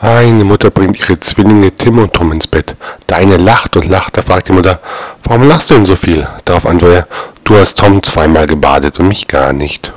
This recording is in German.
Eine Mutter bringt ihre Zwillinge Tim und Tom ins Bett. Der eine lacht und lacht, da fragt die Mutter, warum lachst du denn so viel? Darauf antwortet er, du hast Tom zweimal gebadet und mich gar nicht.